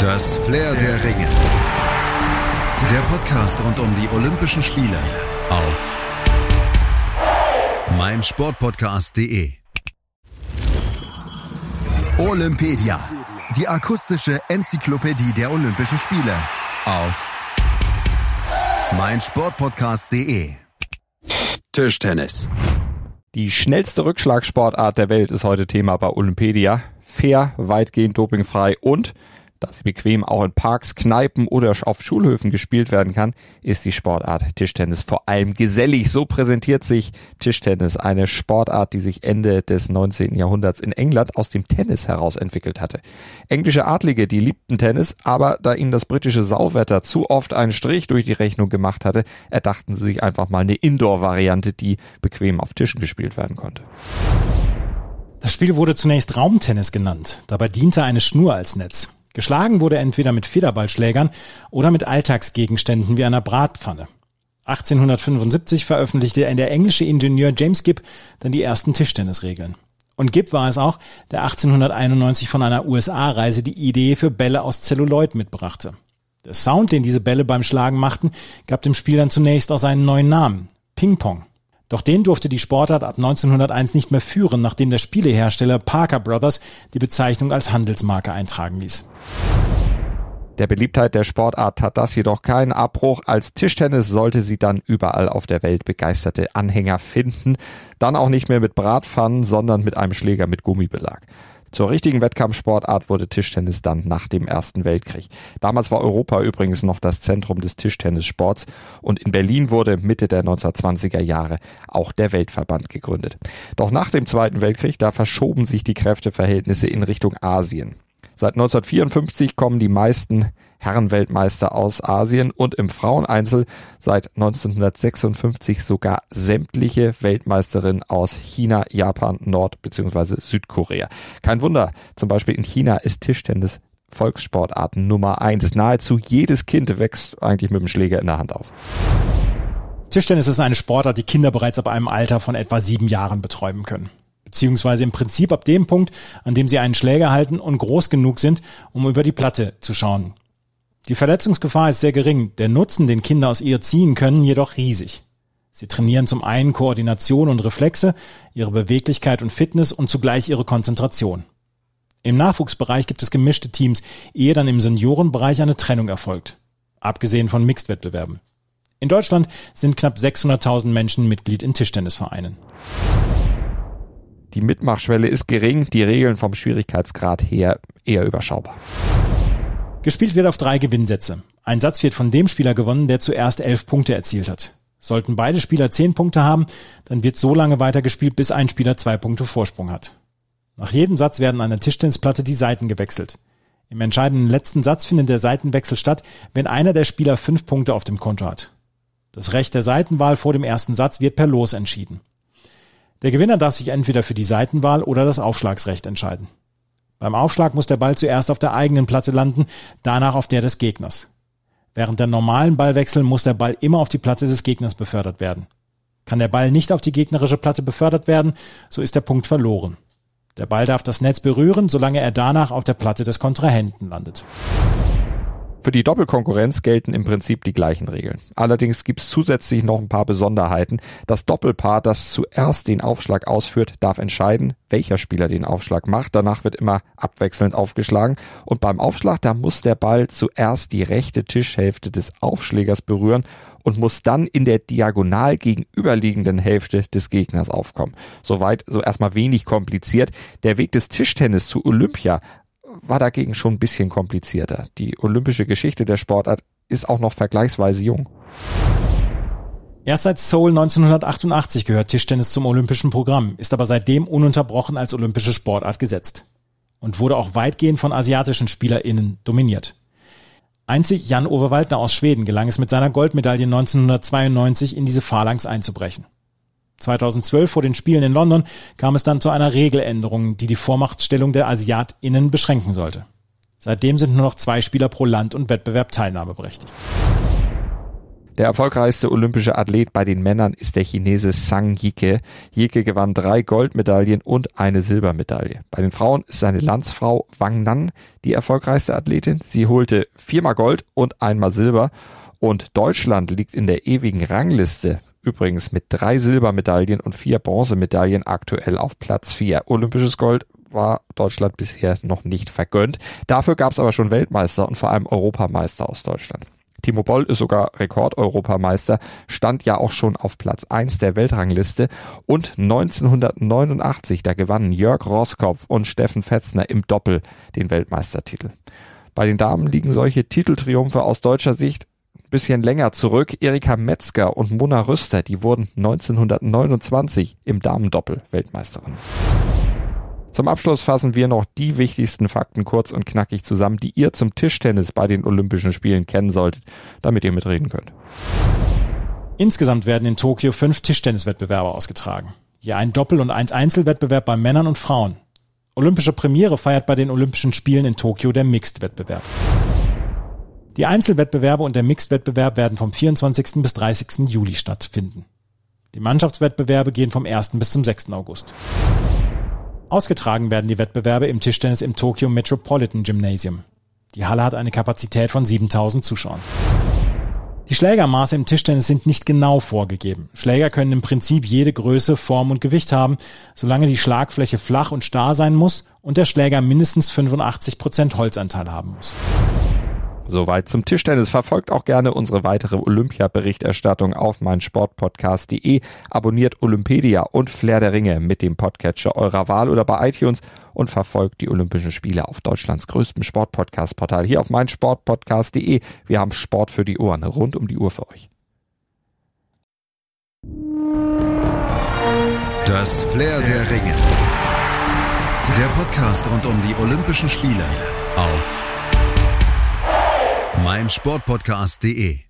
Das Flair der Ringe. Der Podcast rund um die Olympischen Spiele auf meinsportpodcast.de. Olympedia. Die akustische Enzyklopädie der Olympischen Spiele auf meinsportpodcast.de. Tischtennis. Die schnellste Rückschlagsportart der Welt ist heute Thema bei Olympedia. Fair, weitgehend dopingfrei und da sie bequem auch in Parks, Kneipen oder auf Schulhöfen gespielt werden kann, ist die Sportart Tischtennis vor allem gesellig. So präsentiert sich Tischtennis, eine Sportart, die sich Ende des 19. Jahrhunderts in England aus dem Tennis heraus entwickelt hatte. Englische Adlige, die liebten Tennis, aber da ihnen das britische Sauwetter zu oft einen Strich durch die Rechnung gemacht hatte, erdachten sie sich einfach mal eine Indoor-Variante, die bequem auf Tischen gespielt werden konnte. Das Spiel wurde zunächst Raumtennis genannt. Dabei diente eine Schnur als Netz. Geschlagen wurde entweder mit Federballschlägern oder mit Alltagsgegenständen wie einer Bratpfanne. 1875 veröffentlichte der englische Ingenieur James Gibb dann die ersten Tischtennisregeln. Und Gibb war es auch, der 1891 von einer USA-Reise die Idee für Bälle aus Zelluloid mitbrachte. Der Sound, den diese Bälle beim Schlagen machten, gab dem Spiel dann zunächst auch seinen neuen Namen, Ping Pong. Doch den durfte die Sportart ab 1901 nicht mehr führen, nachdem der Spielehersteller Parker Brothers die Bezeichnung als Handelsmarke eintragen ließ. Der Beliebtheit der Sportart hat das jedoch keinen Abbruch. Als Tischtennis sollte sie dann überall auf der Welt begeisterte Anhänger finden. Dann auch nicht mehr mit Bratpfannen, sondern mit einem Schläger mit Gummibelag. Zur richtigen Wettkampfsportart wurde Tischtennis dann nach dem Ersten Weltkrieg. Damals war Europa übrigens noch das Zentrum des Tischtennissports und in Berlin wurde Mitte der 1920er Jahre auch der Weltverband gegründet. Doch nach dem Zweiten Weltkrieg, da verschoben sich die Kräfteverhältnisse in Richtung Asien. Seit 1954 kommen die meisten Herrenweltmeister aus Asien und im Fraueneinzel seit 1956 sogar sämtliche Weltmeisterinnen aus China, Japan, Nord- bzw. Südkorea. Kein Wunder, zum Beispiel in China ist Tischtennis Volkssportart Nummer eins. Nahezu jedes Kind wächst eigentlich mit dem Schläger in der Hand auf. Tischtennis ist eine Sportart, die Kinder bereits ab einem Alter von etwa sieben Jahren beträumen können. Beziehungsweise im Prinzip ab dem Punkt, an dem sie einen Schläger halten und groß genug sind, um über die Platte zu schauen. Die Verletzungsgefahr ist sehr gering, der Nutzen, den Kinder aus ihr ziehen können, jedoch riesig. Sie trainieren zum einen Koordination und Reflexe, ihre Beweglichkeit und Fitness und zugleich ihre Konzentration. Im Nachwuchsbereich gibt es gemischte Teams, ehe dann im Seniorenbereich eine Trennung erfolgt. Abgesehen von Mixed-Wettbewerben. In Deutschland sind knapp 600.000 Menschen Mitglied in Tischtennisvereinen. Die Mitmachschwelle ist gering, die Regeln vom Schwierigkeitsgrad her eher überschaubar. Gespielt wird auf drei Gewinnsätze. Ein Satz wird von dem Spieler gewonnen, der zuerst elf Punkte erzielt hat. Sollten beide Spieler zehn Punkte haben, dann wird so lange weitergespielt, bis ein Spieler zwei Punkte Vorsprung hat. Nach jedem Satz werden an der Tischtennisplatte die Seiten gewechselt. Im entscheidenden letzten Satz findet der Seitenwechsel statt, wenn einer der Spieler fünf Punkte auf dem Konto hat. Das Recht der Seitenwahl vor dem ersten Satz wird per Los entschieden. Der Gewinner darf sich entweder für die Seitenwahl oder das Aufschlagsrecht entscheiden. Beim Aufschlag muss der Ball zuerst auf der eigenen Platte landen, danach auf der des Gegners. Während der normalen Ballwechsel muss der Ball immer auf die Platte des Gegners befördert werden. Kann der Ball nicht auf die gegnerische Platte befördert werden, so ist der Punkt verloren. Der Ball darf das Netz berühren, solange er danach auf der Platte des Kontrahenten landet. Für die Doppelkonkurrenz gelten im Prinzip die gleichen Regeln. Allerdings gibt es zusätzlich noch ein paar Besonderheiten. Das Doppelpaar, das zuerst den Aufschlag ausführt, darf entscheiden, welcher Spieler den Aufschlag macht. Danach wird immer abwechselnd aufgeschlagen. Und beim Aufschlag, da muss der Ball zuerst die rechte Tischhälfte des Aufschlägers berühren und muss dann in der diagonal gegenüberliegenden Hälfte des Gegners aufkommen. Soweit so erstmal wenig kompliziert. Der Weg des Tischtennis zu Olympia war dagegen schon ein bisschen komplizierter. Die olympische Geschichte der Sportart ist auch noch vergleichsweise jung. Erst seit Seoul 1988 gehört Tischtennis zum olympischen Programm, ist aber seitdem ununterbrochen als olympische Sportart gesetzt und wurde auch weitgehend von asiatischen SpielerInnen dominiert. Einzig Jan-Ove Waldner aus Schweden gelang es mit seiner Goldmedaille 1992 in diese Phalanx einzubrechen. 2012 vor den Spielen in London kam es dann zu einer Regeländerung, die die Vormachtstellung der AsiatInnen beschränken sollte. Seitdem sind nur noch zwei Spieler pro Land und Wettbewerb teilnahmeberechtigt. Der erfolgreichste olympische Athlet bei den Männern ist der Chinese Sang Yike. Yike gewann drei Goldmedaillen und eine Silbermedaille. Bei den Frauen ist seine Landsfrau Wang Nan die erfolgreichste Athletin. Sie holte viermal Gold und einmal Silber. Und Deutschland liegt in der ewigen Rangliste übrigens mit drei Silbermedaillen und vier Bronzemedaillen aktuell auf Platz vier. Olympisches Gold war Deutschland bisher noch nicht vergönnt. Dafür gab es aber schon Weltmeister und vor allem Europameister aus Deutschland. Timo Boll ist sogar Rekordeuropameister, stand ja auch schon auf Platz 1 der Weltrangliste und 1989, da gewannen Jörg Roskopf und Steffen Fetzner im Doppel den Weltmeistertitel. Bei den Damen liegen solche Titeltriumphe aus deutscher Sicht bisschen länger zurück. Erika Metzger und Mona Rüster, die wurden 1929 im Damendoppel Weltmeisterin. Zum Abschluss fassen wir noch die wichtigsten Fakten kurz und knackig zusammen, die ihr zum Tischtennis bei den Olympischen Spielen kennen solltet, damit ihr mitreden könnt. Insgesamt werden in Tokio fünf Tischtenniswettbewerbe ausgetragen. Je ein Doppel- und ein Einzelwettbewerb bei Männern und Frauen. Olympische Premiere feiert bei den Olympischen Spielen in Tokio der Mixed-Wettbewerb. Die Einzelwettbewerbe und der Mixed-Wettbewerb werden vom 24. bis 30. Juli stattfinden. Die Mannschaftswettbewerbe gehen vom 1. bis zum 6. August. Ausgetragen werden die Wettbewerbe im Tischtennis im Tokyo Metropolitan Gymnasium. Die Halle hat eine Kapazität von 7000 Zuschauern. Die Schlägermaße im Tischtennis sind nicht genau vorgegeben. Schläger können im Prinzip jede Größe, Form und Gewicht haben, solange die Schlagfläche flach und starr sein muss und der Schläger mindestens 85 Prozent Holzanteil haben muss. Soweit zum Tischtennis. Verfolgt auch gerne unsere weitere Olympia-Berichterstattung auf meinsportpodcast.de. Abonniert Olympedia und Flair der Ringe mit dem Podcatcher eurer Wahl oder bei iTunes und verfolgt die Olympischen Spiele auf Deutschlands größtem Sportpodcast-Portal hier auf meinsportpodcast.de. Wir haben Sport für die Ohren rund um die Uhr für euch. Das Flair der Ringe. Der Podcast rund um die Olympischen Spiele auf meinsportpodcast.de